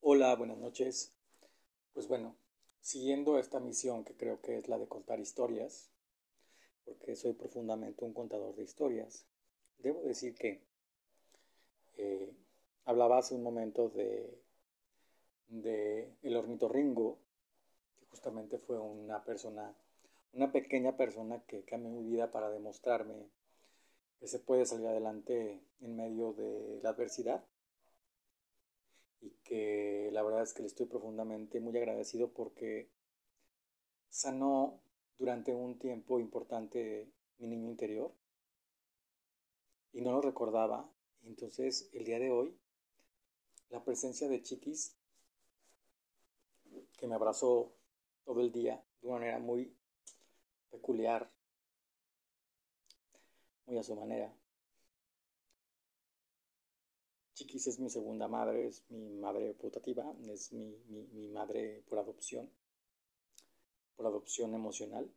Hola, buenas noches. Pues bueno, siguiendo esta misión que creo que es la de contar historias, porque soy profundamente un contador de historias, debo decir que eh, hablaba hace un momento de, de el ornitorrinco, que justamente fue una persona, una pequeña persona que cambió mi vida para demostrarme que se puede salir adelante en medio de la adversidad y que la verdad es que le estoy profundamente muy agradecido porque sanó durante un tiempo importante mi niño interior y no lo recordaba. Entonces el día de hoy, la presencia de Chiquis, que me abrazó todo el día de una manera muy peculiar, muy a su manera, Chiquis es mi segunda madre, es mi madre putativa, es mi, mi, madre por adopción, por adopción emocional.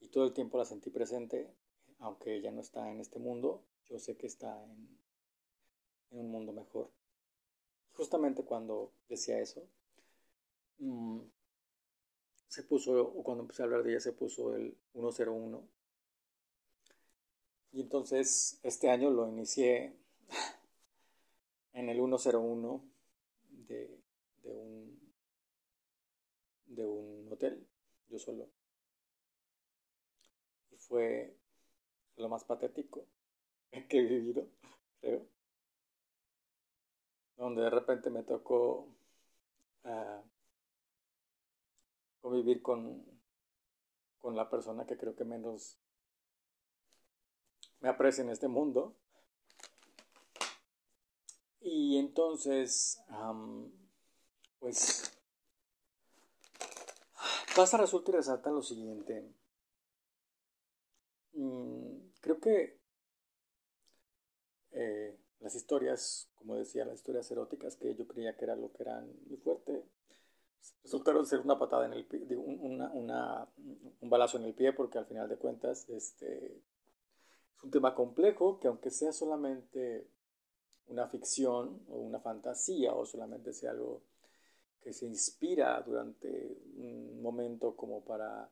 Y todo el tiempo la sentí presente, aunque ella no está en este mundo, yo sé que está en, en un mundo mejor. Justamente cuando decía eso, mm, se puso, o cuando empecé a hablar de ella, se puso el 101. Y entonces este año lo inicié en el 101 de, de, un, de un hotel, yo solo. Y fue lo más patético que he vivido, creo. Donde de repente me tocó uh, convivir con, con la persona que creo que menos me aprecia en este mundo y entonces, pues, pasa, resulta y resalta lo siguiente. Mm, creo que eh, las historias, como decía, las historias eróticas que yo creía que era lo que eran muy fuerte, resultaron ser una patada en el pie, un balazo en el pie, porque al final de cuentas este, es un tema complejo que aunque sea solamente una ficción o una fantasía o solamente sea algo que se inspira durante un momento como para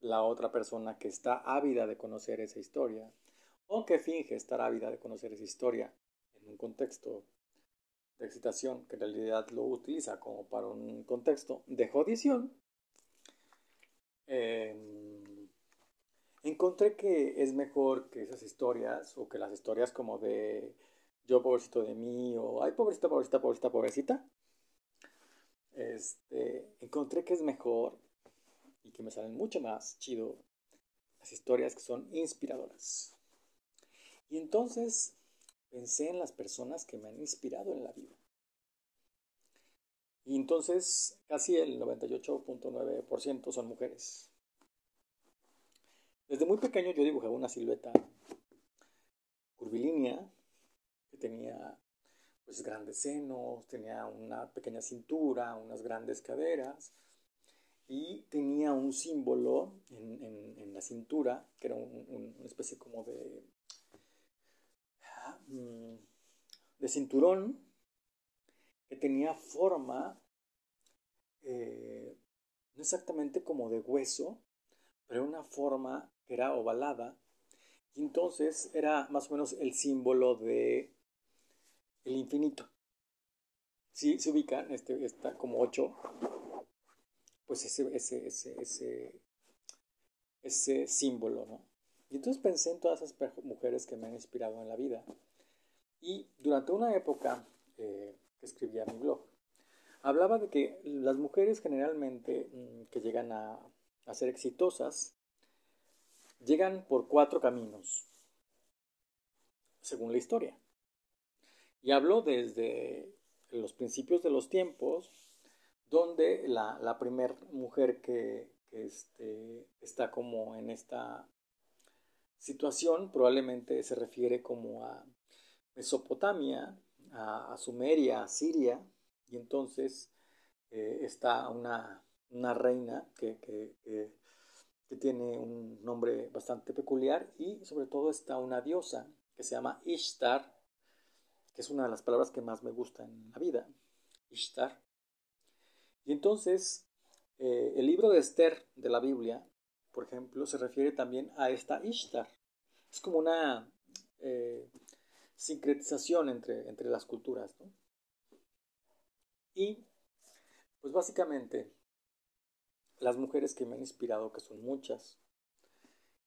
la otra persona que está ávida de conocer esa historia o que finge estar ávida de conocer esa historia en un contexto de excitación que en realidad lo utiliza como para un contexto de jodición, em, encontré que es mejor que esas historias o que las historias como de yo pobrecito de mí, o ay, pobrecita, pobrecita, pobrecita, pobrecita, este, encontré que es mejor y que me salen mucho más chido las historias que son inspiradoras. Y entonces pensé en las personas que me han inspirado en la vida. Y entonces casi el 98.9% son mujeres. Desde muy pequeño yo dibujaba una silueta curvilínea tenía pues grandes senos, tenía una pequeña cintura, unas grandes caderas y tenía un símbolo en, la cintura que era una especie como de, mm, de cinturón que tenía forma eh, no exactamente como de hueso, pero una forma que era ovalada. Y entonces era más o menos el símbolo de el infinito. Si se ubican, este está como 8, pues ese, símbolo, ¿no? Y entonces pensé en todas esas mujeres que me han inspirado en la vida. Y durante una época eh, que escribía mi blog, hablaba de que las mujeres generalmente mm, que llegan a ser exitosas, llegan por cuatro caminos, según la historia. Y hablo desde los principios de los tiempos, donde la, la primera mujer que, este, está como en esta situación probablemente se refiere como a Mesopotamia, a, Sumeria, a Siria, y entonces eh, está una, una reina que, que, que, tiene un nombre bastante peculiar y sobre todo está una diosa que se llama Ishtar, que es una de las palabras que más me gusta en la vida, Ishtar. Y entonces, eh, el libro de Esther de la Biblia, por ejemplo, se refiere también a esta Ishtar. Es como una eh, sincretización entre, entre las culturas. Y, pues básicamente, las mujeres que me han inspirado, que son muchas,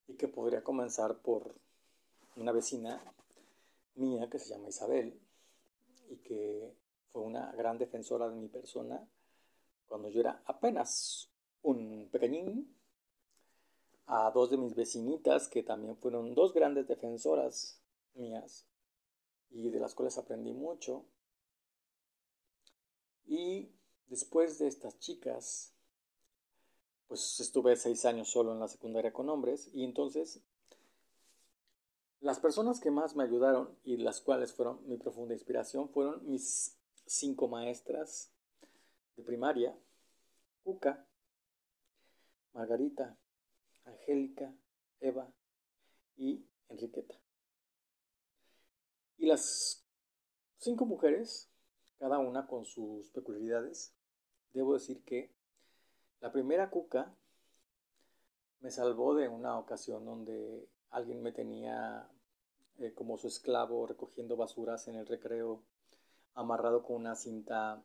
y que podría comenzar por una vecina mía que se llama Isabel y que fue una gran defensora de mi persona cuando yo era apenas un pequeñín, a dos de mis vecinitas que también fueron dos grandes defensoras mías y de las cuales aprendí mucho. Y después de estas chicas, pues estuve seis años solo en la secundaria con hombres y entonces las personas que más me ayudaron y las cuales fueron mi profunda inspiración fueron mis cinco maestras de primaria, Cuca, Margarita, Angélica, Eva y Enriqueta. Y las cinco mujeres, cada una con sus peculiaridades, debo decir que la primera Cuca me salvó de una ocasión donde alguien me tenía eh, como su esclavo recogiendo basuras en el recreo, amarrado con una cinta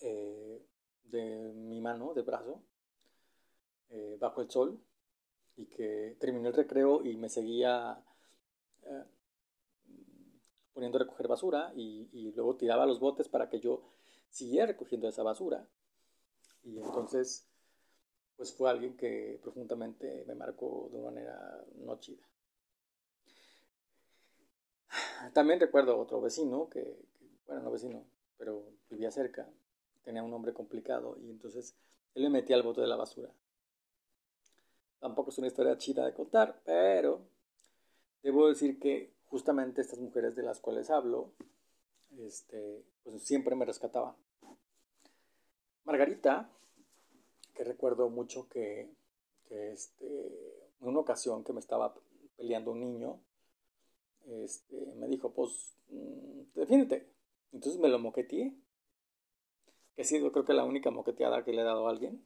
eh, de mi mano, de brazo, eh, bajo el sol, y que terminó el recreo y me seguía poniendo a recoger basura y, y luego tiraba los botes para que yo siguiera recogiendo esa basura. Y entonces pues fue alguien que profundamente me marcó de una manera no chida. También recuerdo otro vecino que, bueno, no vecino, pero vivía cerca, tenía un nombre complicado y entonces él me metía al bote de la basura. Tampoco es una historia chida de contar, pero debo decir que justamente estas mujeres de las cuales hablo, este, pues siempre me rescataban. Margarita recuerdo mucho que, este, en una ocasión que me estaba peleando un niño, este, me dijo, pues, mm, defiéndete. Entonces me lo moqueteé, que sido creo que la única moqueteada que le he dado a alguien.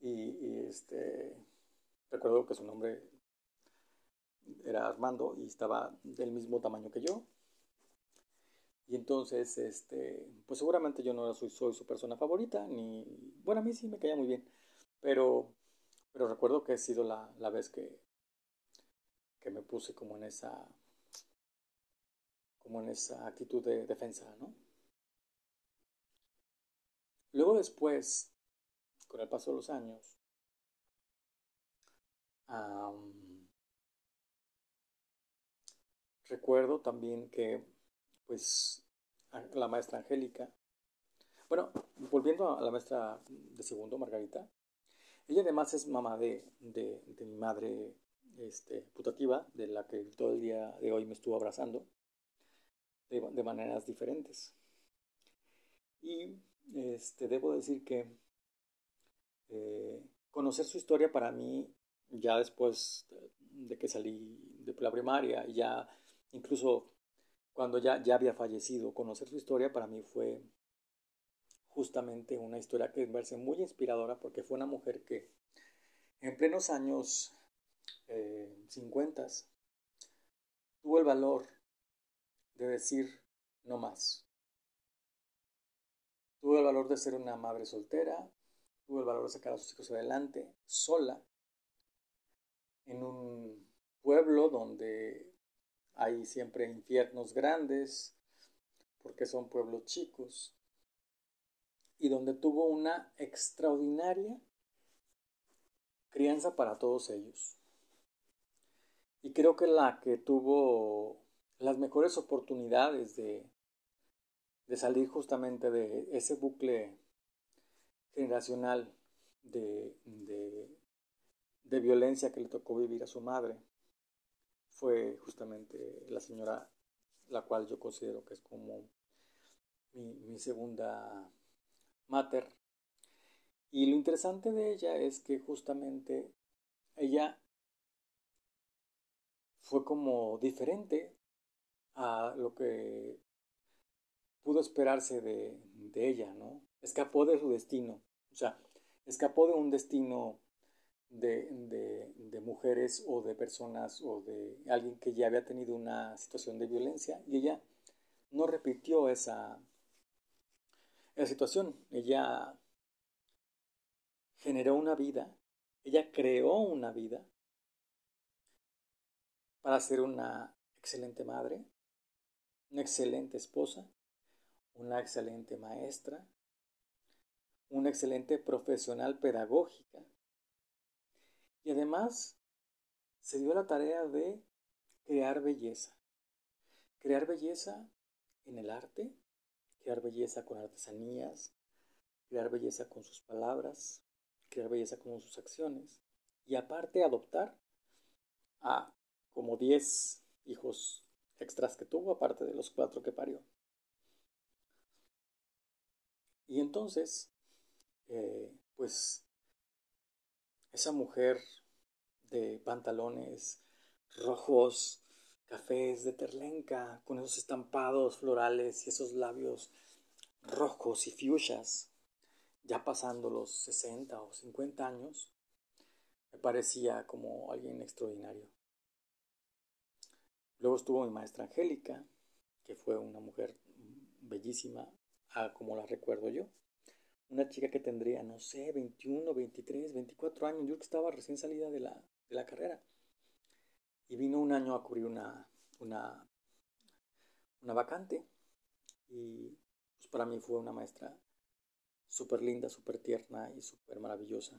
Y, este, recuerdo que su nombre era Armando y estaba del mismo tamaño que yo. Y entonces, este, pues seguramente yo no soy, soy su persona favorita, ni, bueno, a mí sí me caía muy bien, pero, pero recuerdo que ha sido la, la vez que, que me puse como en esa, como en esa actitud de defensa, ¿no? Luego después, con el paso de los años, recuerdo también que pues la maestra Angélica. Bueno, volviendo a la maestra de segundo, Margarita, ella además es mamá de, de, mi madre este, putativa, de la que todo el día de hoy me estuvo abrazando, de, maneras diferentes. Y este, debo decir que eh, conocer su historia para mí, ya después de que salí de la primaria, ya incluso cuando ya, ya había fallecido. Conocer su historia para mí fue justamente una historia que me parece muy inspiradora porque fue una mujer que en plenos años 50 eh, tuvo el valor de decir no más. Tuvo el valor de ser una madre soltera, tuvo el valor de sacar a sus hijos adelante, sola, en un pueblo donde hay siempre infiernos grandes, porque son pueblos chicos, y donde tuvo una extraordinaria crianza para todos ellos. Y creo que la que tuvo las mejores oportunidades de, de salir justamente de ese bucle generacional de, de, de violencia que le tocó vivir a su madre fue justamente la señora, la cual yo considero que es como mi, segunda mater. Y lo interesante de ella es que justamente ella fue como diferente a lo que pudo esperarse de, ella, ¿no? Escapó de su destino, o sea, escapó de un destino de, mujeres o de personas o de alguien que ya había tenido una situación de violencia y ella no repitió esa, esa situación. Ella generó una vida, ella creó una vida para ser una excelente madre, una excelente esposa, una excelente maestra, una excelente profesional pedagógica. Y además se dio la tarea de crear belleza. Crear belleza en el arte, crear belleza con artesanías, crear belleza con sus palabras, crear belleza con sus acciones y aparte adoptar a como 10 hijos extras que tuvo, aparte de los cuatro que parió. Y entonces, eh, pues, esa mujer de pantalones rojos, cafés de terlenca, con esos estampados florales y esos labios rojos y fuchsias, ya pasando los 60 o 50 años, me parecía como alguien extraordinario. Luego estuvo mi maestra Angélica, que fue una mujer bellísima, como la recuerdo yo. Una chica que tendría, no sé, 21, 23, 24 años. Yo que estaba recién salida de la, de la carrera. Y vino un año a cubrir una, una, una vacante. Y pues para mí fue una maestra súper linda, súper tierna y súper maravillosa,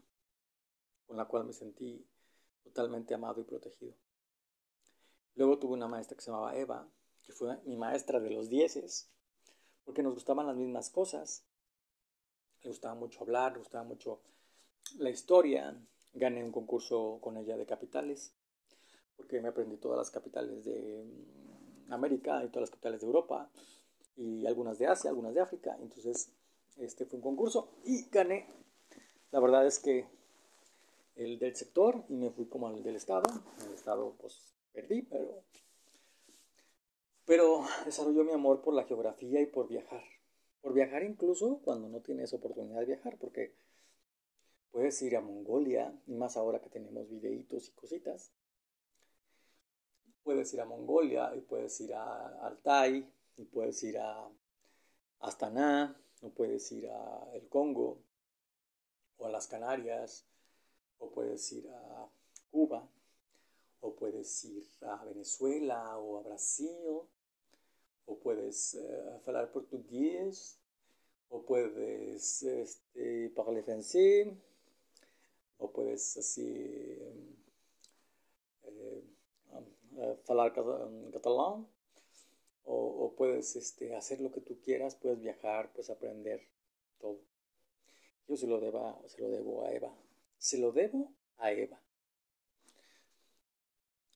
con la cual me sentí totalmente amado y protegido. Luego tuve una maestra que se llamaba Eva, que fue mi maestra de los dieces, porque nos gustaban las mismas cosas. Le gustaba mucho hablar, le gustaba mucho la historia. Gané un concurso con ella de capitales, porque me aprendí todas las capitales de mm, América y todas las capitales de Europa, y algunas de Asia, algunas de África. Entonces, este fue un concurso y gané. La verdad es que el del sector y me fui como al del estado. El estado, pues perdí, pero, pero desarrolló mi amor por la geografía y por viajar. Por viajar incluso cuando no tienes oportunidad de viajar, porque puedes ir a Mongolia, y más ahora que tenemos videitos y cositas. Puedes ir a Mongolia y puedes ir a Altai y puedes ir a Astana o puedes ir a el Congo o a las Canarias o puedes ir a Cuba o puedes ir a Venezuela o a Brasil, o puedes uh, hablar portugués, o puedes este, parler français, o puedes así eh, hablar catalán, o, puedes este, hacer lo que tú quieras, puedes viajar, puedes aprender todo. Yo se lo, se lo debo a Eva. Se lo debo a Eva.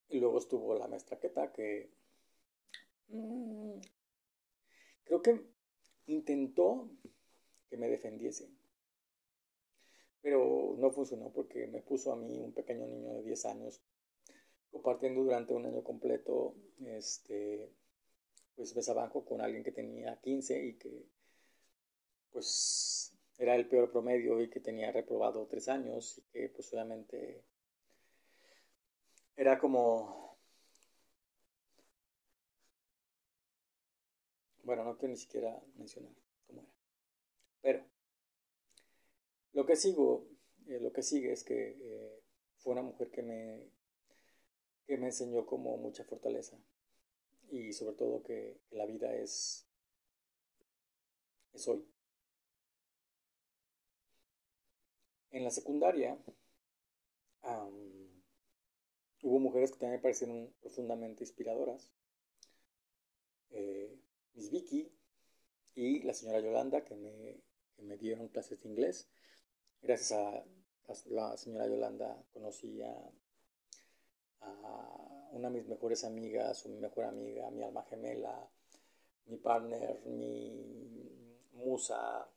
Y luego estuvo la maestra Queta, que creo que intentó que me defendiese. Pero no funcionó porque me puso a mí, un pequeño niño de 10 años, compartiendo durante un año completo, este, pues besabanco con alguien que tenía 15 y que, pues, era el peor promedio y que tenía reprobado 3 años y que, pues, obviamente era como... Bueno, no quiero ni siquiera mencionar cómo era. Pero lo que sigo, eh, lo que sigue es que eh, fue una mujer que me, que me enseñó como mucha fortaleza y sobre todo que, la vida es, es hoy. En la secundaria, Hubo mujeres que también me parecieron profundamente inspiradoras. Eh, Miss Vicky y la señora Yolanda, que me, que me dieron clases de inglés. Gracias a, la señora Yolanda conocí a, una de mis mejores amigas, o mi mejor amiga, mi alma gemela, mi partner, mi musa,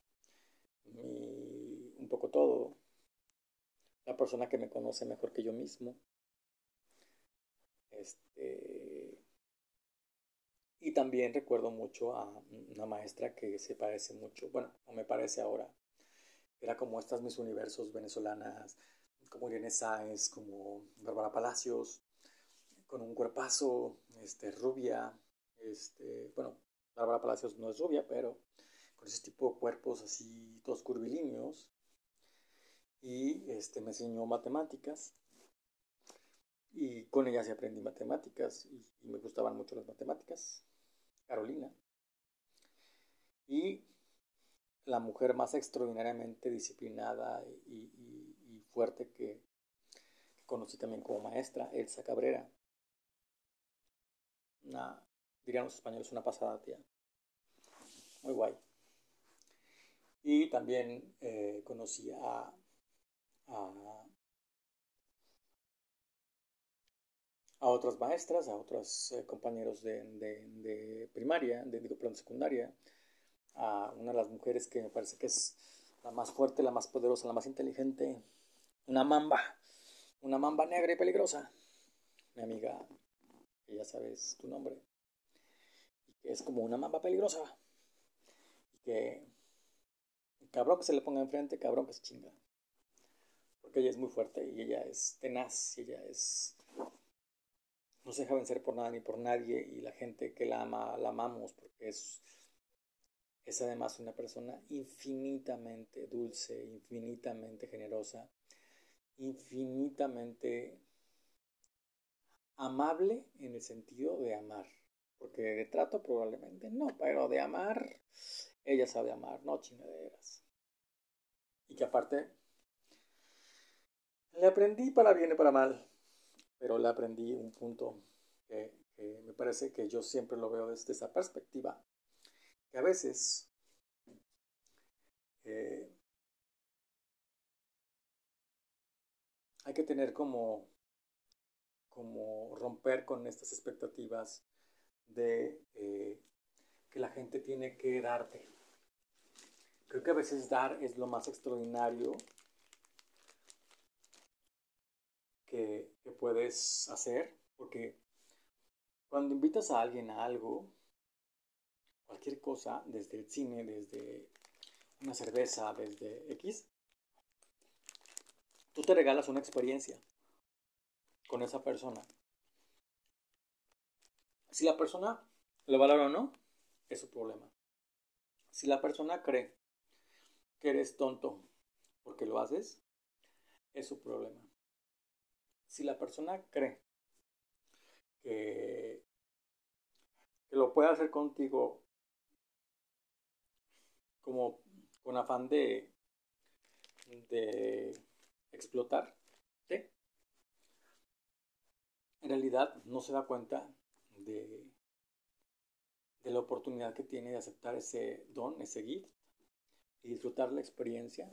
mi, un poco todo, la persona que me conoce mejor que yo mismo. Este, Y también recuerdo mucho a una maestra que se parece mucho, bueno, o me parece ahora, era como estas mis universos venezolanas, como Irene Sáenz, como Bárbara Palacios, con un cuerpazo, este, rubia, este, bueno, Bárbara Palacios no es rubia, pero con ese tipo de cuerpos así, todos curvilíneos, y este, me enseñó matemáticas, y con ella sí aprendí matemáticas, y, me gustaban mucho las matemáticas, Carolina, y la mujer más extraordinariamente disciplinada y, fuerte que, conocí también como maestra, Elsa Cabrera. Una, dirían los españoles, una pasada tía. Muy guay. Y también eh, conocí a, a, otras maestras, a otros eh, compañeros de, primaria, de, de secundaria, a una de las mujeres que me parece que es la más fuerte, la más poderosa, la más inteligente, una mamba, una mamba negra y peligrosa, mi amiga, que ya sabes tu nombre, y que es como una mamba peligrosa, y que cabrón que se le ponga enfrente, cabrón que se chinga, porque ella es muy fuerte y ella es tenaz, y ella es no se deja vencer por nada ni por nadie y la gente que la ama, la amamos porque es es además una persona infinitamente dulce, infinitamente generosa, infinitamente amable en el sentido de amar. Porque de trato probablemente no, pero de amar, ella sabe amar, no chingaderas. Y que aparte, le aprendí para bien y para mal, pero le aprendí un punto que, me parece que yo siempre lo veo desde esa perspectiva que a veces eh, hay que tener como, como romper con estas expectativas de eh, que la gente tiene que darte. Creo que a veces dar es lo más extraordinario que, puedes hacer, porque cuando invitas a alguien a algo, cualquier cosa, desde el cine, desde una cerveza, desde X, tú te regalas una experiencia con esa persona. Si la persona lo valora o no, es su problema. Si la persona cree que eres tonto porque lo haces, es su problema. Si la persona cree que, lo puede hacer contigo como con afán de, de explotar, en realidad no se da cuenta de, de la oportunidad que tiene de aceptar ese don, ese gift, y disfrutar la experiencia,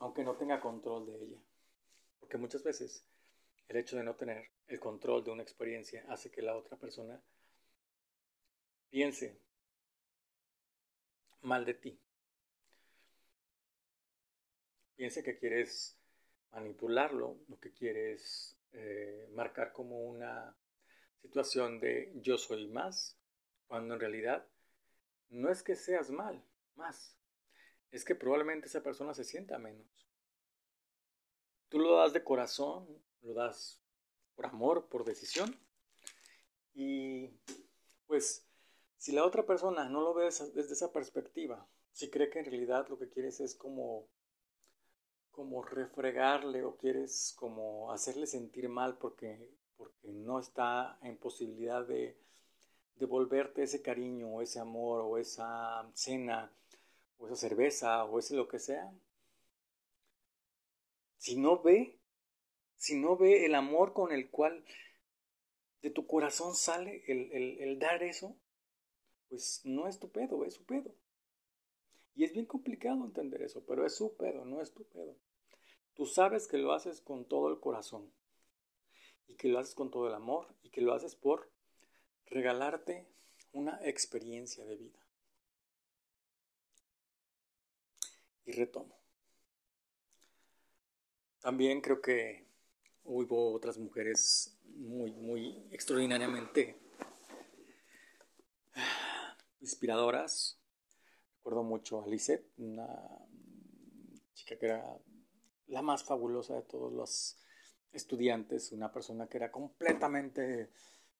aunque no tenga control de ella. Porque muchas veces el hecho de no tener el control de una experiencia hace que la otra persona piense mal de ti. Piense que quieres manipularlo, lo que quieres eh, marcar como una situación de yo soy más, cuando en realidad no es que seas mal, más, es que probablemente esa persona se sienta menos. Tú lo das de corazón, lo das por amor, por decisión, y pues si la otra persona no lo ve desde esa perspectiva, si cree que en realidad lo que quieres es como como refregarle o quieres como hacerle sentir mal porque, porque no está en posibilidad de devolverte ese cariño o ese amor o esa cena o esa cerveza o ese lo que sea. Si no ve, si no ve el amor con el cual de tu corazón sale el, el dar eso, pues no es tu pedo, es su pedo. Y es bien complicado entender eso, pero es su pedo, no es tu pedo. Tú sabes que lo haces con todo el corazón y que lo haces con todo el amor y que lo haces por regalarte una experiencia de vida. Y retomo. También creo que hubo otras mujeres muy, muy extraordinariamente inspiradoras. Recuerdo mucho a Lisette, una chica que era la más fabulosa de todos los estudiantes, una persona que era completamente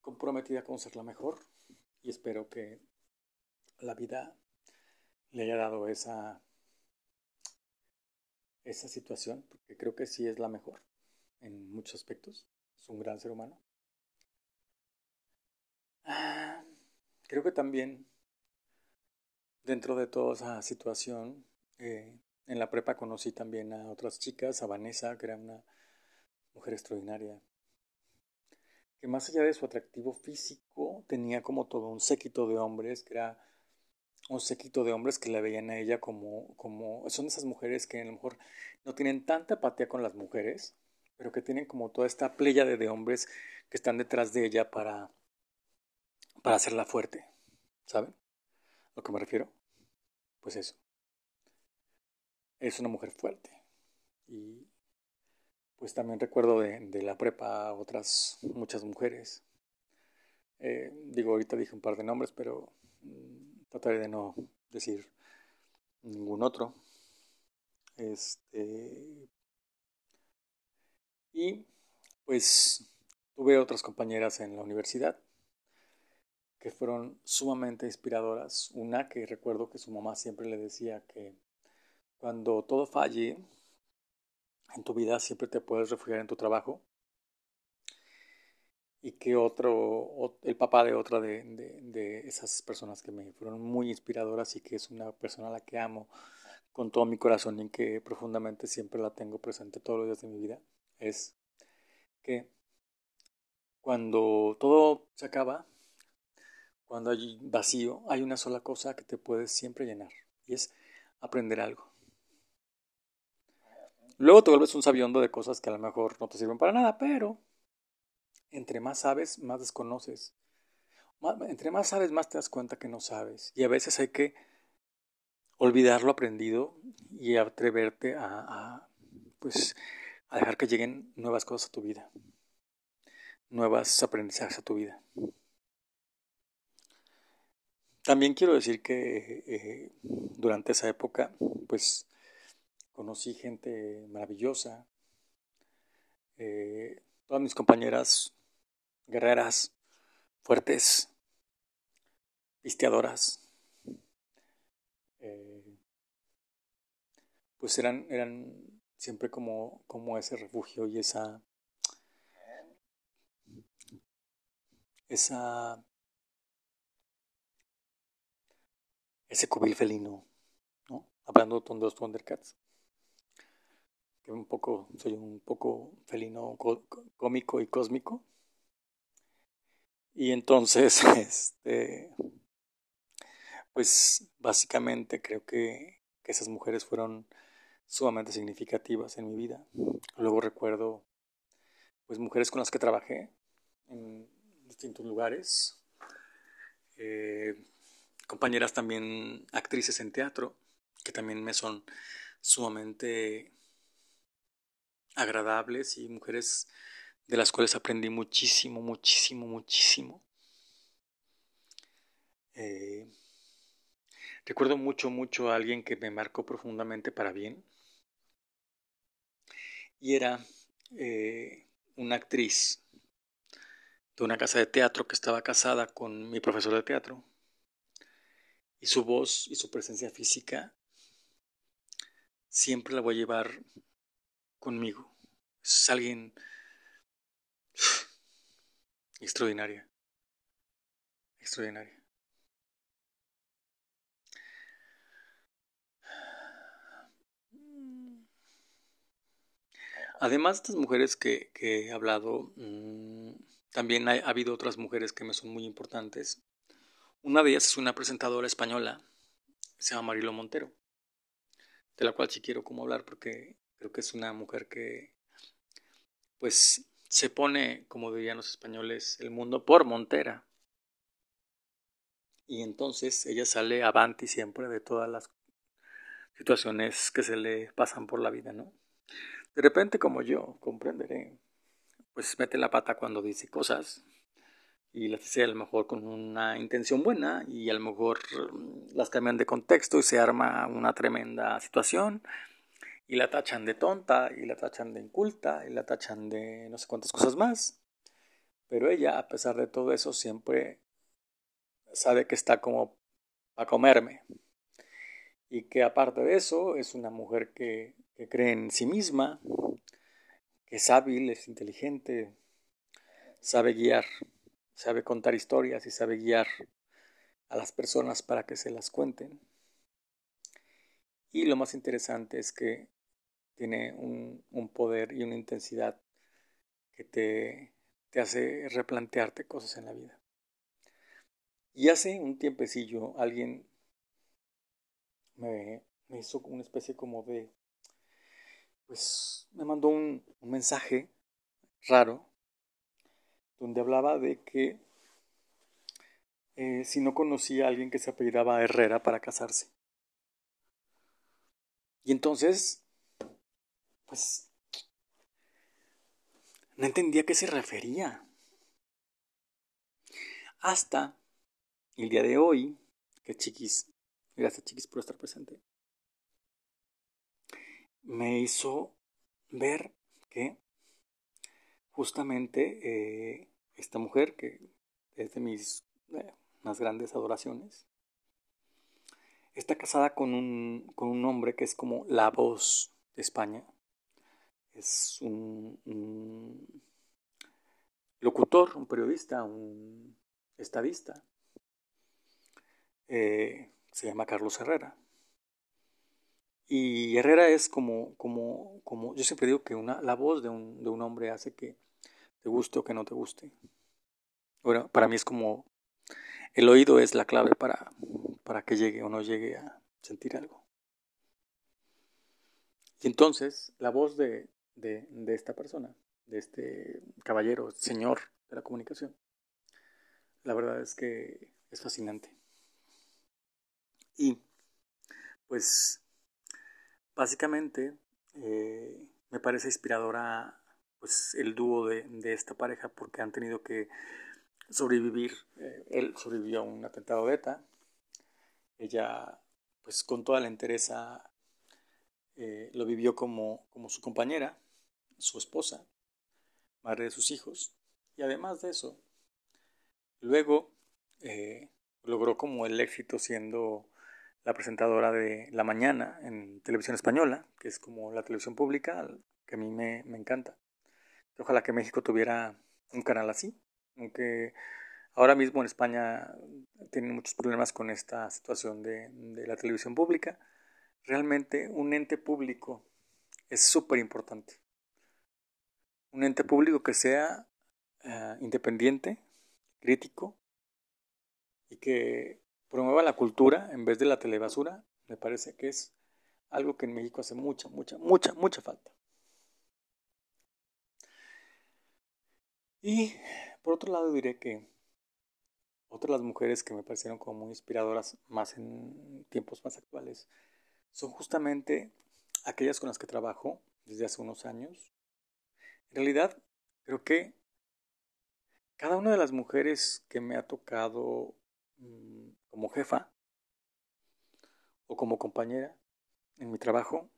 comprometida con ser la mejor y espero que la vida le haya dado esa esa situación porque creo que sí es la mejor en muchos aspectos es un gran ser humano. Ah, creo que también dentro de toda esa situación eh, en la prepa conocí también a otras chicas a Vanessa que era una mujer extraordinaria que más allá de su atractivo físico, tenía como todo un séquito de hombres, que era un séquito de hombres que la veían a ella como, como, son esas mujeres que a lo mejor no tienen tanta apatía con las mujeres, pero que tienen como toda esta playa de hombres que están detrás de ella para, para hacerla fuerte, ¿saben? ¿A lo que me refiero? Pues eso. Es una mujer fuerte. Y pues también recuerdo de, la prepa otras muchas mujeres. Eh, digo, ahorita dije un par de nombres, pero mm, trataré de no decir ningún otro. Este, y pues tuve otras compañeras en la universidad que fueron sumamente inspiradoras. Una que recuerdo que su mamá siempre le decía que cuando todo falle, en tu vida siempre te puedes refugiar en tu trabajo y que otro, el papá de otra de, de, esas personas que me fueron muy inspiradoras y que es una persona a la que amo con todo mi corazón y que profundamente siempre la tengo presente todos los días de mi vida, es que cuando todo se acaba, cuando hay vacío, hay una sola cosa que te puedes siempre llenar y es aprender algo. Luego te vuelves un sabiondo de cosas que a lo mejor no te sirven para nada, pero entre más sabes, más desconoces. Entre más sabes, más te das cuenta que no sabes. Y a veces hay que olvidar lo aprendido y atreverte a, pues, a dejar que lleguen nuevas cosas a tu vida, nuevas aprendizajes a tu vida. También quiero decir que eh, durante esa época, pues conocí gente maravillosa, eh, todas mis compañeras guerreras, fuertes, pisteadoras, eh, pues eran, eran siempre como, como ese refugio y esa, esa, ese cubil felino, ¿no? Hablando de los Thundercats que un poco, soy un poco felino cómico y cósmico. Y entonces, este, pues básicamente creo que, esas mujeres fueron sumamente significativas en mi vida. Luego recuerdo, pues mujeres con las que trabajé en distintos lugares, eh, compañeras también actrices en teatro, que también me son sumamente agradables y mujeres de las cuales aprendí muchísimo, muchísimo, muchísimo. Eh, recuerdo mucho, mucho a alguien que me marcó profundamente para bien. Y era eh, una actriz de una casa de teatro que estaba casada con mi profesor de teatro. Y su voz y su presencia física siempre la voy a llevar conmigo. Es alguien extraordinaria. Extraordinaria. Además de estas mujeres que, he hablado, mm, también ha, habido otras mujeres que me son muy importantes. Una de ellas es una presentadora española, se llama Marilo Montero, de la cual sí quiero hablar porque Creo que es una mujer que, pues, se pone, como dirían los españoles, el mundo por montera. Y entonces ella sale avanti siempre de todas las situaciones que se le pasan por la vida, ¿no? De repente, como yo, comprenderé, pues mete la pata cuando dice cosas, y las dice a lo mejor con una intención buena y a lo mejor mm, las cambian de contexto y se arma una tremenda situación y la tachan de tonta y la tachan de inculta y la tachan de no sé cuántas cosas más. Pero ella, a pesar de todo eso, siempre sabe que está como a comerme. Y que aparte de eso, es una mujer que, que cree en sí misma, que es hábil, es inteligente, sabe guiar, sabe contar historias y sabe guiar a las personas para que se las cuenten. Y lo más interesante es que tiene un, un poder y una intensidad que te, te hace replantearte cosas en la vida. Y hace un tiempecillo alguien me, me hizo una especie como de, pues me mandó un, mensaje raro donde hablaba de que eh, si no conocía a alguien que se apellidaba Herrera para casarse. Y entonces, pues, no entendía a qué se refería. Hasta el día de hoy, que Chiquis, gracias Chiquis por estar presente, me hizo ver que justamente eh, esta mujer, que es de mis eh, más grandes adoraciones, está casada con un, con un hombre que es como la voz de España. Es un, locutor, un periodista, un estadista. Eh, se llama Carlos Herrera. Y Herrera es como, como, como yo siempre digo que una, la voz de un, de un hombre hace que te guste o que no te guste. Bueno, para mí es como el oído es la clave para, para que llegue o no llegue a sentir algo. Y entonces la voz de, de, de esta persona, de este caballero, señor de la comunicación, la verdad es que es fascinante. Y pues básicamente eh, me parece inspiradora pues el dúo de, de, esta pareja porque han tenido que sobrevivir. Eh, él sobrevivió a un atentado de ETA. Ella, pues con toda la entereza, eh, lo vivió como, como su compañera, su esposa, madre de sus hijos. Y además de eso, luego logró como el éxito siendo la presentadora de La Mañana en televisión española, que es como la televisión pública, que a mí me, me encanta. Ojalá que México tuviera un canal así, aunque ahora mismo en España tienen muchos problemas con esta situación de, de la televisión pública. Realmente un ente público es súper importante. Un ente público que sea uh, independiente, crítico y que promueva la cultura en vez de la telebasura, me parece que es algo que en México hace mucha, mucha, mucha, mucha falta. Y por otro lado diré que otras las mujeres que me parecieron como muy inspiradoras más en tiempos más actuales son justamente aquellas con las que trabajo desde hace unos años. En realidad, creo que cada una de las mujeres que me ha tocado mmm, como jefa o como compañera en mi trabajo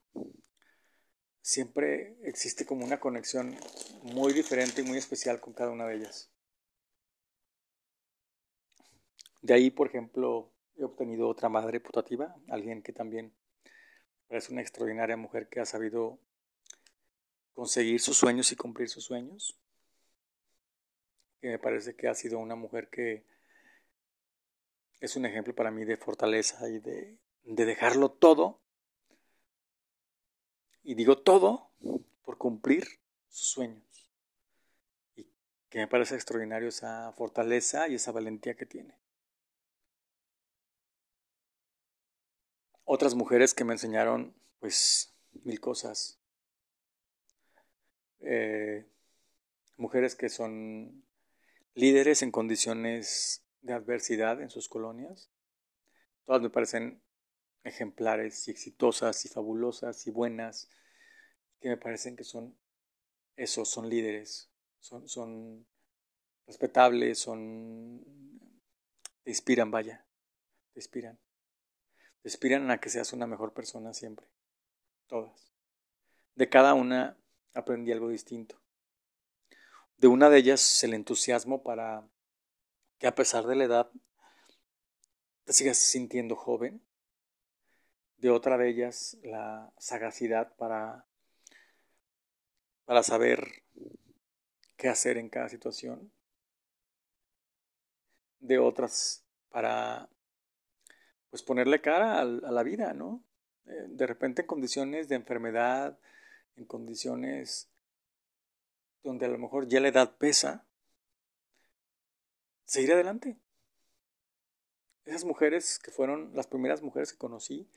siempre existe como una conexión muy diferente y muy especial con cada una de ellas. De ahí, por ejemplo, he obtenido otra madre putativa, alguien que también es una extraordinaria mujer que ha sabido conseguir sus sueños y cumplir sus sueños. Que me parece que ha sido una mujer que es un ejemplo para mí de fortaleza y de, de dejarlo todo y digo todo por cumplir sus sueños. Y que me parece extraordinario esa fortaleza y esa valentía que tiene. Otras mujeres que me enseñaron, pues, mil cosas. Eh, mujeres que son líderes en condiciones de adversidad en sus colonias. Todas me parecen ejemplares y exitosas y fabulosas y buenas, que me parecen que son esos, son líderes, son, son respetables, son... te inspiran, vaya, te inspiran. Te inspiran a que seas una mejor persona siempre, todas. De cada una aprendí algo distinto. De una de ellas el entusiasmo para que a pesar de la edad te sigas sintiendo joven. De otra de ellas la sagacidad para, para saber qué hacer en cada situación. De otras para pues ponerle cara a, la vida, ¿no? Eh, de repente en condiciones de enfermedad, en condiciones donde a lo mejor ya la edad pesa, seguir adelante. Esas mujeres que fueron las primeras mujeres que conocí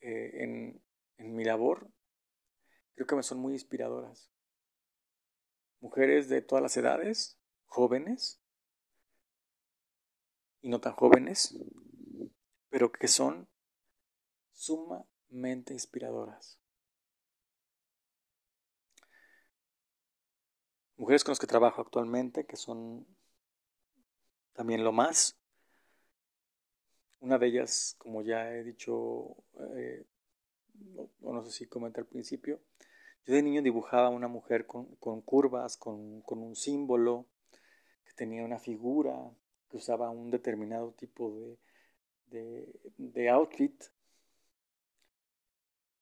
eh, en, en mi labor, creo que me son muy inspiradoras. Mujeres de todas las edades, jóvenes y no tan jóvenes, pero que son sumamente inspiradoras. Mujeres con las que trabajo actualmente, que son también lo más. Una de ellas, como ya he dicho, eh, o no sé si comenté al principio, yo de niño dibujaba una mujer con, curvas, con, un símbolo, que tenía una figura, que usaba un determinado tipo de, de, outfit.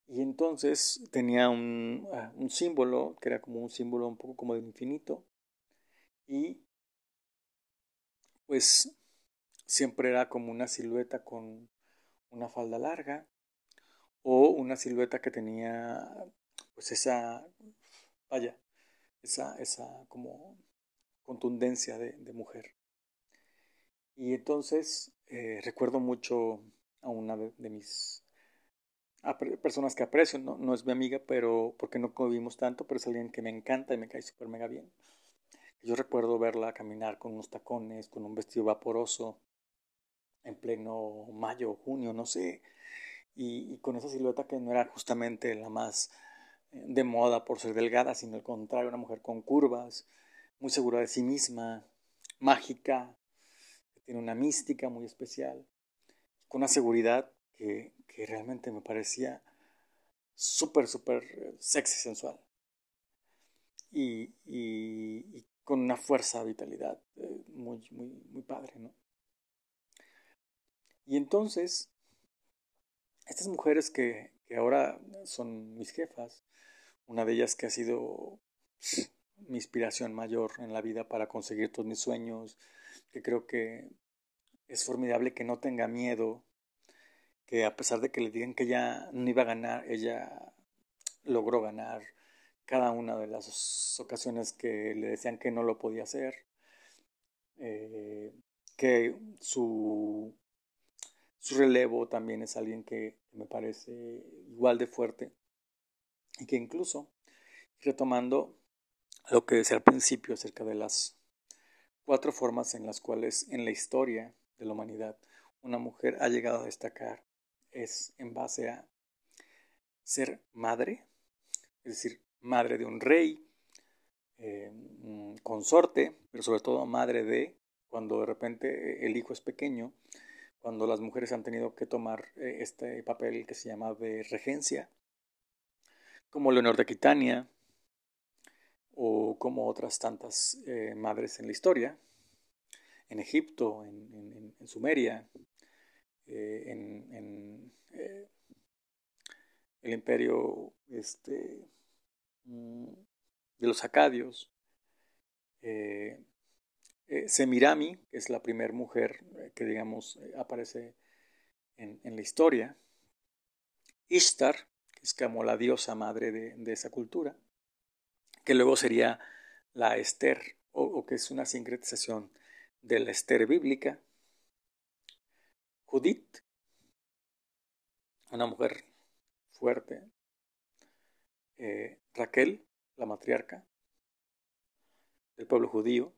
Y entonces tenía un, ah, un, símbolo, que era como un símbolo un poco como del infinito, y pues siempre era como una silueta con una falda larga o una silueta que tenía pues esa, vaya, esa, esa como contundencia de, mujer. Y entonces eh, recuerdo mucho a una de, mis personas que aprecio, ¿no? no es mi amiga, pero porque no convivimos tanto, pero es alguien que me encanta y me cae súper mega bien. Yo recuerdo verla caminar con unos tacones, con un vestido vaporoso, en pleno mayo, junio, no sé, y, con esa silueta que no era justamente la más eh, de moda por ser delgada, sino al contrario, una mujer con curvas, muy segura de sí misma, mágica, que tiene una mística muy especial, con una seguridad que, realmente me parecía súper, súper eh, sexy, sensual. Y, y, con una fuerza, vitalidad eh, muy, muy, muy padre, ¿no? Y entonces, estas mujeres que, que ahora son mis jefas, una de ellas que ha sido mi inspiración mayor en la vida para conseguir todos mis sueños, que creo que es formidable que no tenga miedo, que a pesar de que le digan que ella no iba a ganar, ella logró ganar, cada una de las ocasiones que le decían que no lo podía hacer, eh, que su, su relevo también es alguien que me parece igual de fuerte y que incluso, retomando lo que decía al principio acerca de las cuatro formas en las cuales en la historia de la humanidad una mujer ha llegado a destacar, es en base a ser madre, es decir, madre de un rey, eh, consorte, pero sobre todo madre de, cuando de repente el hijo es pequeño, cuando las mujeres han tenido que tomar eh, este papel que se llama de regencia, como Leonor de Aquitania o como otras tantas eh, madres en la historia, en Egipto, en, Sumeria, en, en el imperio este, de los acadios. Eh, eh, Semirami, que es la primera mujer eh, que digamos aparece en, la historia. Ishtar, que es como la diosa madre de, esa cultura, que luego sería la Esther, o, que es una sincretización de la Esther bíblica. Judith, una mujer fuerte, Raquel, la matriarca del pueblo judío.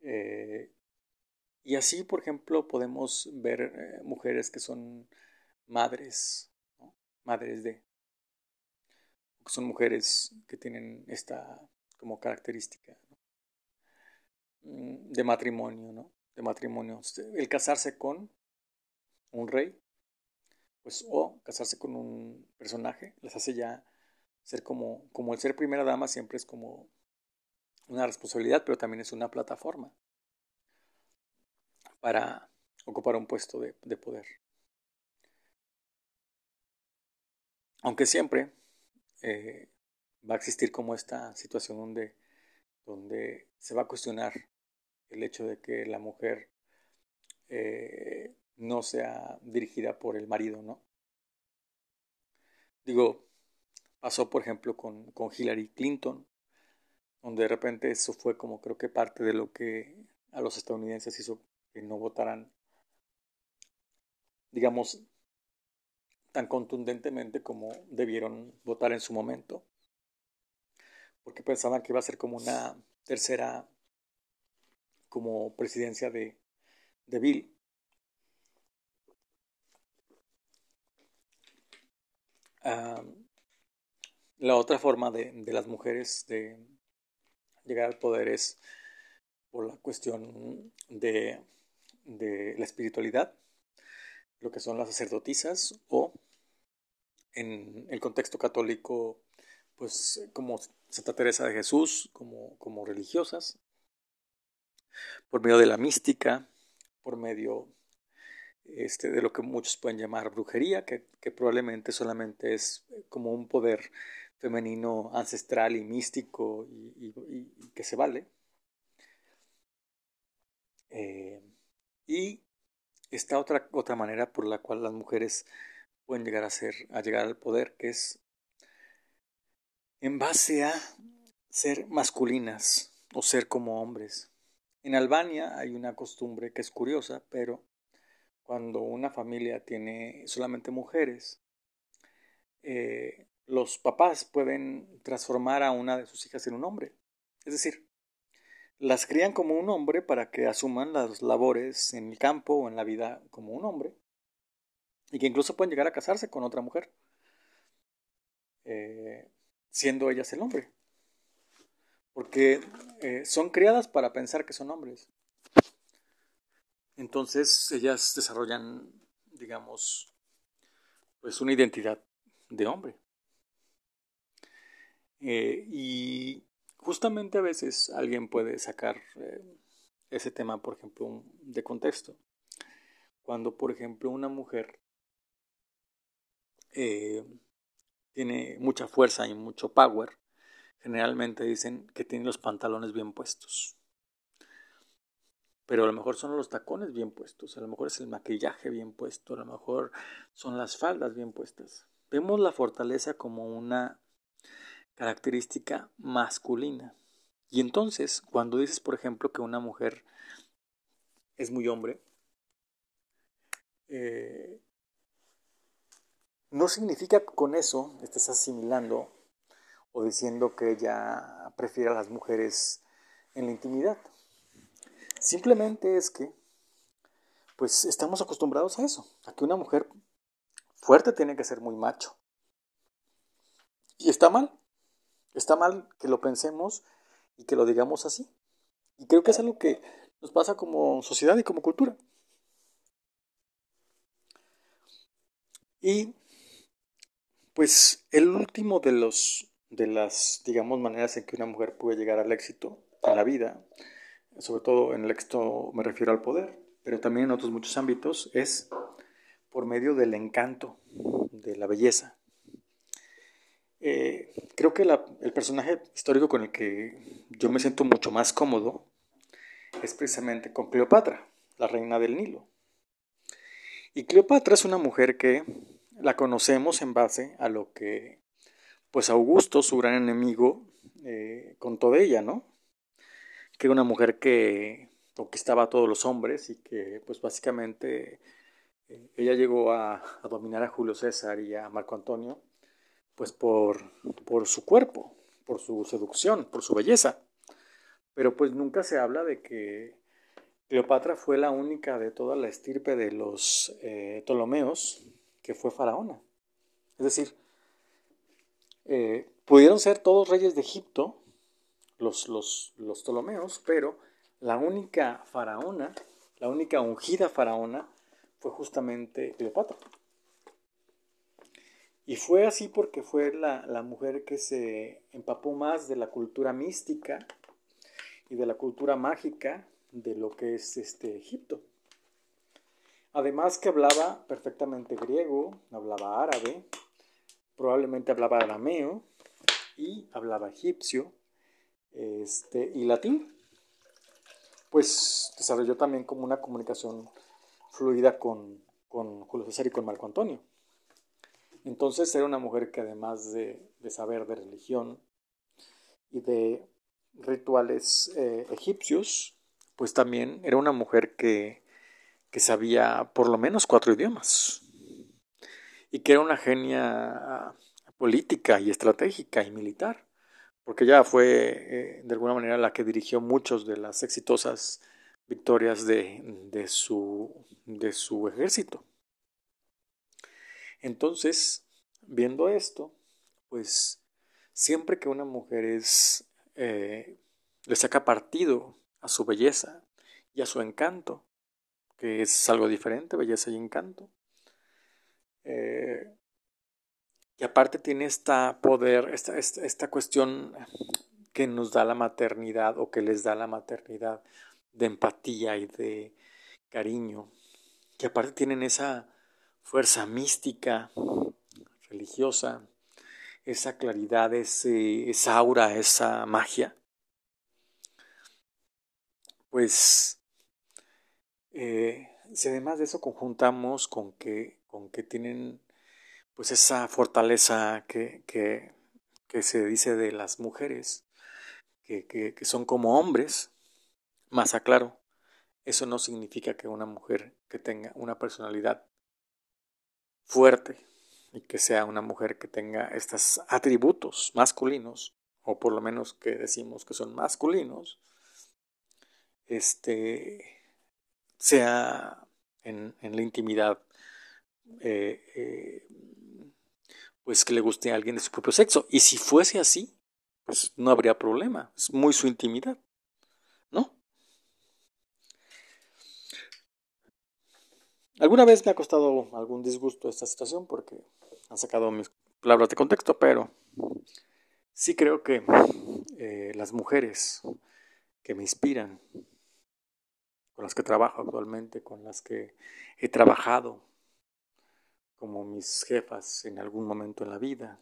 Eh, y así, por ejemplo, podemos ver eh, mujeres que son madres, madres de, que son mujeres que tienen esta como característica. mm, de matrimonio, ¿no? De matrimonio. El casarse con un rey, pues, o casarse con un personaje, les hace ya ser como, como el ser primera dama siempre es como una responsabilidad, pero también es una plataforma para ocupar un puesto de, de poder. Aunque siempre eh, va a existir como esta situación donde, donde se va a cuestionar el hecho de que la mujer eh, no sea dirigida por el marido, ¿no? Digo, pasó por ejemplo con, con Hillary Clinton, donde de repente eso fue como creo que parte de lo que a los estadounidenses hizo que no votaran, digamos, tan contundentemente como debieron votar en su momento, porque pensaban que iba a ser como una tercera, como presidencia de, de Bill. La otra forma de, las mujeres de llegar al poder es por la cuestión de, de la espiritualidad, lo que son las sacerdotisas o en el contexto católico, pues como Santa Teresa de Jesús, como, como religiosas, por medio de la mística, por medio este, de lo que muchos pueden llamar brujería, que, probablemente solamente es como un poder femenino ancestral y místico y, que se vale. Eh, y esta otra, otra manera por la cual las mujeres pueden llegar a ser, a llegar al poder, que es en base a ser masculinas o ser como hombres. En Albania hay una costumbre que es curiosa, pero cuando una familia tiene solamente mujeres, eh, los papás pueden transformar a una de sus hijas en un hombre. Es decir, las crían como un hombre para que asuman las labores en el campo o en la vida como un hombre y que incluso pueden llegar a casarse con otra mujer, eh, siendo ellas el hombre, porque eh, son criadas para pensar que son hombres. Entonces ellas desarrollan, digamos, pues una identidad de hombre. Eh, y justamente a veces alguien puede sacar ese tema, por ejemplo, de contexto. Cuando, por ejemplo, una mujer eh, tiene mucha fuerza y mucho power, generalmente dicen que tiene los pantalones bien puestos. Pero a lo mejor son los tacones bien puestos, a lo mejor es el maquillaje bien puesto, a lo mejor son las faldas bien puestas. Vemos la fortaleza como una característica masculina. Y entonces, cuando dices, por ejemplo, que una mujer es muy hombre, eh, no significa que con eso estés asimilando o diciendo que ella prefiere a las mujeres en la intimidad. Simplemente es que, pues estamos acostumbrados a eso, a que una mujer fuerte tiene que ser muy macho. Y está mal, está mal que lo pensemos y que lo digamos así. Y creo que es algo que nos pasa como sociedad y como cultura. Y pues el último de los de las digamos maneras en que una mujer puede llegar al éxito en la vida, sobre todo en el éxito me refiero al poder, pero también en otros muchos ámbitos es por medio del encanto, de la belleza. Eh, creo que el personaje histórico con el que yo me siento mucho más cómodo es precisamente con Cleopatra, la reina del Nilo. Y Cleopatra es una mujer que la conocemos en base a lo que, pues Augusto, su gran enemigo, eh, contó de ella, ¿no? Que era una mujer que conquistaba a todos los hombres y que, pues básicamente, eh, ella llegó a, dominar a Julio César y a Marco Antonio, pues por, por su cuerpo, por su seducción, por su belleza. Pero pues nunca se habla de que Cleopatra fue la única de toda la estirpe de los eh, Ptolomeos que fue faraona. Es decir, eh, pudieron ser todos reyes de Egipto, los, los, los Ptolomeos, pero la única faraona, la única ungida faraona fue justamente Cleopatra. Y fue así porque fue la, la, mujer que se empapó más de la cultura mística y de la cultura mágica de lo que es este Egipto. Además que hablaba perfectamente griego, hablaba árabe, probablemente hablaba arameo y hablaba egipcio este, y latín. Pues desarrolló también como una comunicación fluida con, con Julio César y con Marco Antonio. Entonces era una mujer que además de, saber de religión y de rituales eh, egipcios, pues también era una mujer que, que sabía por lo menos cuatro idiomas y que era una genia política y estratégica y militar, porque ella fue eh, de alguna manera la que dirigió muchos de las exitosas victorias de, de, su, de su ejército. Entonces, viendo esto, pues siempre que una mujer es, eh, le saca partido a su belleza y a su encanto, que es algo diferente, belleza y encanto, eh, y aparte tiene esta poder, esta, esta, cuestión que nos da la maternidad o que les da la maternidad de empatía y de cariño, que aparte tienen esa fuerza mística, religiosa, esa claridad, ese, esa aura, esa magia, pues eh, si además de eso conjuntamos con que, con que tienen pues esa fortaleza que, que, que se dice de las mujeres, que, que, son como hombres, más aclaro, eso no significa que una mujer que tenga una personalidad fuerte y que sea una mujer que tenga estos atributos masculinos, o por lo menos que decimos que son masculinos, este, sea en, en la intimidad, eh, eh, pues que le guste a alguien de su propio sexo. Y si fuese así, pues no habría problema, es muy su intimidad, ¿no? Alguna vez me ha costado algún disgusto esta situación porque han sacado mis palabras de contexto, pero sí creo que eh, las mujeres que me inspiran, con las que trabajo actualmente, con las que he trabajado como mis jefas en algún momento en la vida,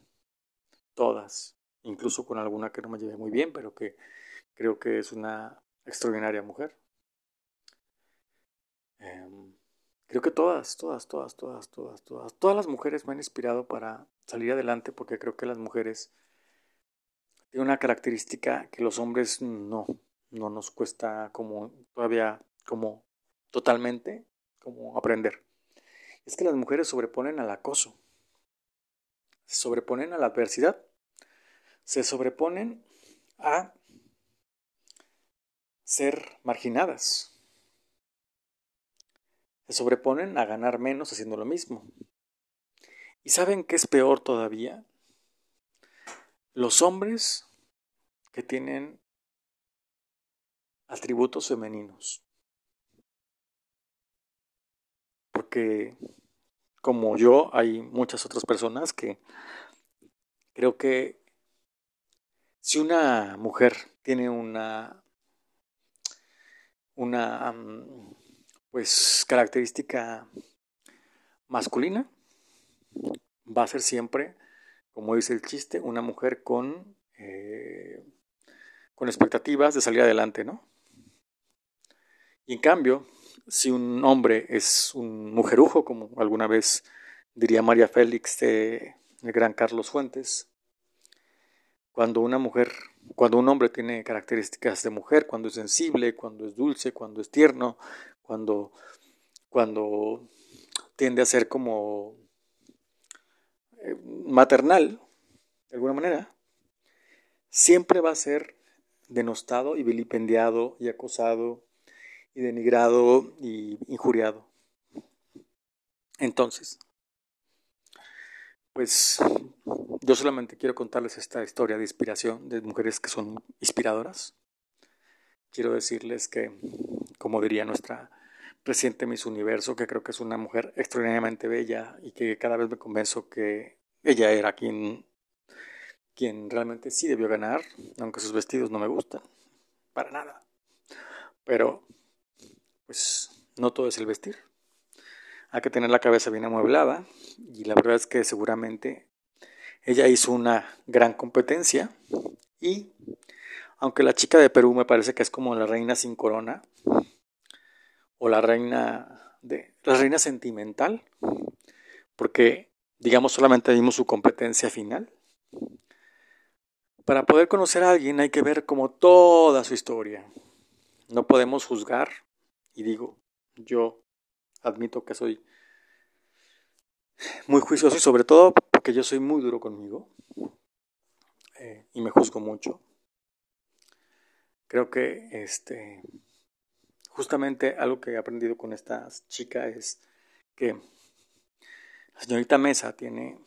todas, incluso con alguna que no me lleve muy bien, pero que creo que es una extraordinaria mujer. Em, Creo que todas, todas, todas, todas, todas, todas, todas las mujeres me han inspirado para salir adelante porque creo que las mujeres tienen una característica que los hombres no, no nos cuesta como todavía como totalmente como aprender. Es que las mujeres sobreponen al acoso, se sobreponen a la adversidad, se sobreponen a ser marginadas se sobreponen a ganar menos haciendo lo mismo. ¿Y saben qué es peor todavía? Los hombres que tienen atributos femeninos. Porque como yo hay muchas otras personas que creo que si una mujer tiene una una pues característica masculina va a ser siempre, como dice el chiste, una mujer con, eh, con expectativas de salir adelante, ¿no? Y en cambio, si un hombre es un mujerujo, como alguna vez diría María Félix de el gran Carlos Fuentes, cuando una mujer, cuando un hombre tiene características de mujer, cuando es sensible, cuando es dulce, cuando es tierno, cuando, cuando tiende a ser como eh, maternal, de alguna manera, siempre va a ser denostado y vilipendiado y acosado y denigrado y injuriado. Entonces, pues yo solamente quiero contarles esta historia de inspiración de mujeres que son inspiradoras, quiero decirles que, como diría nuestra presidente Miss Universo, que creo que es una mujer extraordinariamente bella y que cada vez me convenzo que ella era quien, quien realmente sí debió ganar, aunque sus vestidos no me gustan, para nada. Pero, pues, no todo es el vestir. Hay que tener la cabeza bien amueblada y la verdad es que seguramente ella hizo una gran competencia y aunque la chica de Perú me parece que es como la reina sin corona o la reina de la reina sentimental, porque digamos solamente vimos su competencia final. Para poder conocer a alguien hay que ver como toda su historia. No podemos juzgar y digo, yo admito que soy muy juicioso y sobre todo porque yo soy muy duro conmigo eh, y me juzgo mucho. Creo que este justamente algo que he aprendido con esta chica es que la señorita Mesa tiene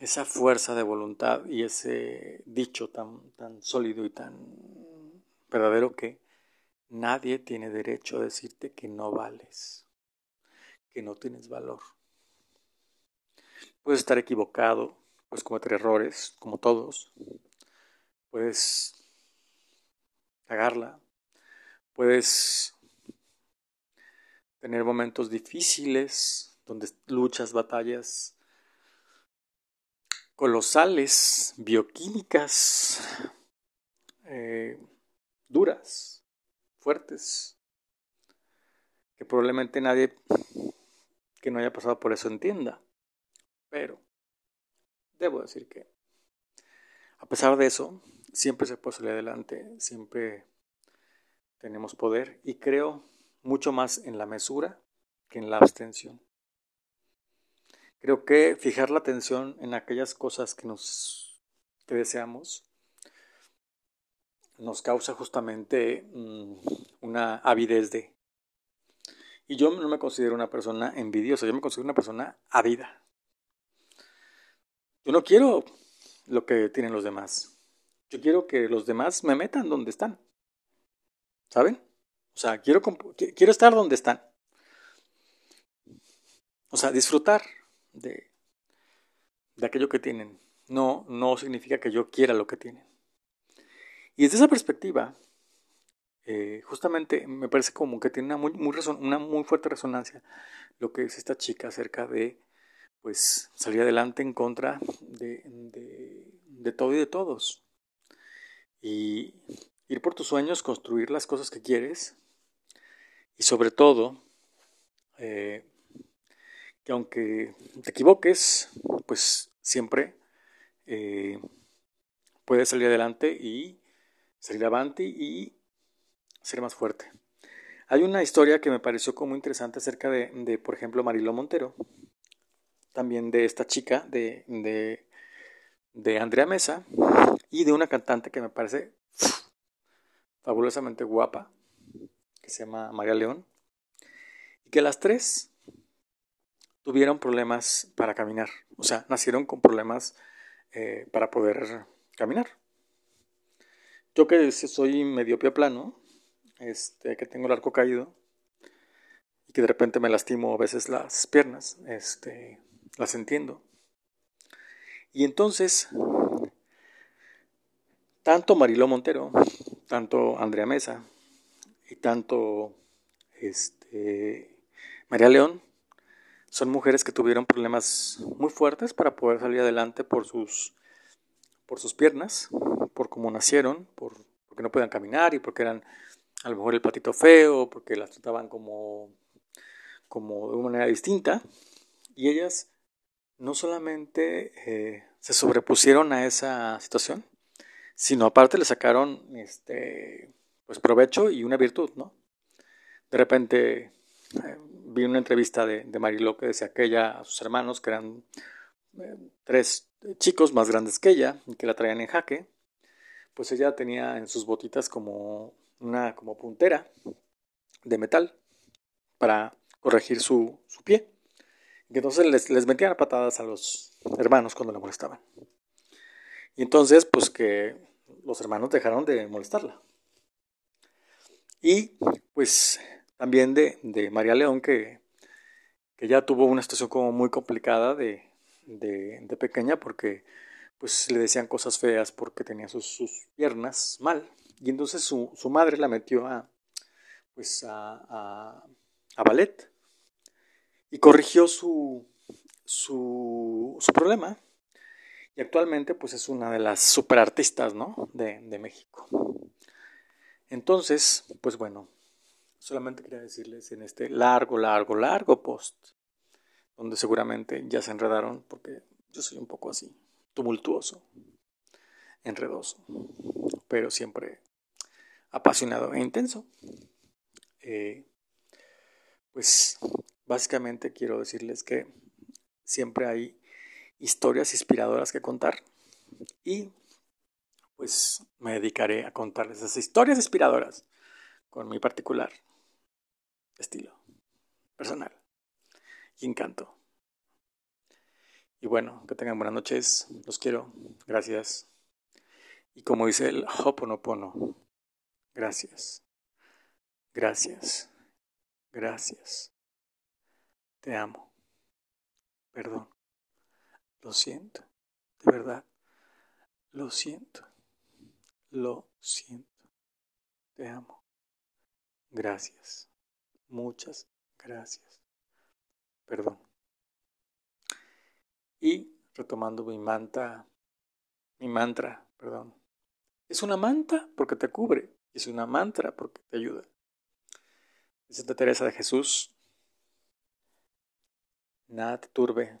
esa fuerza de voluntad y ese dicho tan, tan sólido y tan verdadero que nadie tiene derecho a decirte que no vales, que no tienes valor. Puedes estar equivocado, puedes cometer errores, como todos. Puedes cagarla. Puedes tener momentos difíciles donde luchas batallas colosales, bioquímicas, eh, duras, fuertes, que probablemente nadie que no haya pasado por eso entienda. Pero debo decir que a pesar de eso, siempre se puede salir adelante, siempre tenemos poder y creo mucho más en la mesura que en la abstención. Creo que fijar la atención en aquellas cosas que nos que deseamos nos causa justamente mm, una avidez de. Y yo no me considero una persona envidiosa, yo me considero una persona ávida. Yo no quiero lo que tienen los demás. Yo quiero que los demás me metan donde están. ¿Saben? O sea, quiero, quiero estar donde están. O sea, disfrutar de, de aquello que tienen. No, no significa que yo quiera lo que tienen. Y desde esa perspectiva, eh, justamente me parece como que tiene una muy, muy una muy fuerte resonancia lo que es esta chica acerca de pues salir adelante en contra de, de, todo y de todos. Y ir por tus sueños, construir las cosas que quieres y sobre todo eh, que aunque te equivoques, pues siempre eh, puedes salir adelante y salir avante y ser más fuerte. Hay una historia que me pareció como interesante acerca de, por ejemplo, Marilo Montero, también de esta chica, de, de Andrea Mesa, y de una cantante que me parece fabulosamente guapa, que se llama María León, y que las tres tuvieron problemas para caminar, o sea, nacieron con problemas eh, para poder caminar. Yo que soy medio pie plano, este, que tengo el arco caído, y que de repente me lastimo a veces las piernas, este, las entiendo. Y entonces, tanto Mariló Montero, tanto Andrea Mesa y tanto este, María León son mujeres que tuvieron problemas muy fuertes para poder salir adelante por sus, por sus piernas, por cómo nacieron, por, porque no podían caminar y porque eran a lo mejor el patito feo, porque las trataban como, como de una manera distinta. Y ellas no solamente eh, se sobrepusieron a esa situación, sino aparte le sacaron este, pues provecho y una virtud, ¿no? De repente eh, vi una entrevista de, de Mariló que decía que ella, a sus hermanos, que eran eh, tres chicos más grandes que ella, y que la traían en jaque, pues ella tenía en sus botitas como una como puntera de metal para corregir su, su pie. Y entonces les, les metían patadas a los hermanos cuando la molestaban. Y entonces, pues que los hermanos dejaron de molestarla. Y pues también de, de María León, que, que, ya tuvo una situación como muy complicada de, de, pequeña, porque pues le decían cosas feas porque tenía sus, piernas mal. Y entonces su, su, madre la metió a, pues a, a ballet y corrigió su, su, su, problema. Y actualmente pues es una de las superartistas ¿no? de, de México. Entonces, pues bueno, solamente quería decirles en este largo, largo, largo post, donde seguramente ya se enredaron, porque yo soy un poco así, tumultuoso, enredoso, pero siempre apasionado e intenso. Eh, pues básicamente quiero decirles que siempre hay historias inspiradoras que contar y pues me dedicaré a contarles esas historias inspiradoras con mi particular estilo personal y encanto. Y bueno, que tengan buenas noches, los quiero, gracias. Y como dice el Hoponopono, gracias, gracias, gracias. Te amo. Perdón. Lo siento. De verdad. Lo siento. Lo siento. Te amo. Gracias. Muchas gracias. Perdón. Y retomando mi manta, mi mantra, perdón. Es una manta porque te cubre. Es una mantra porque te ayuda. Santa Teresa de Jesús. Nada te turbe,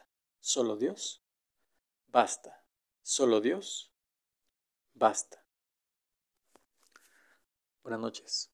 Solo Dios basta. Solo Dios basta. Buenas noches.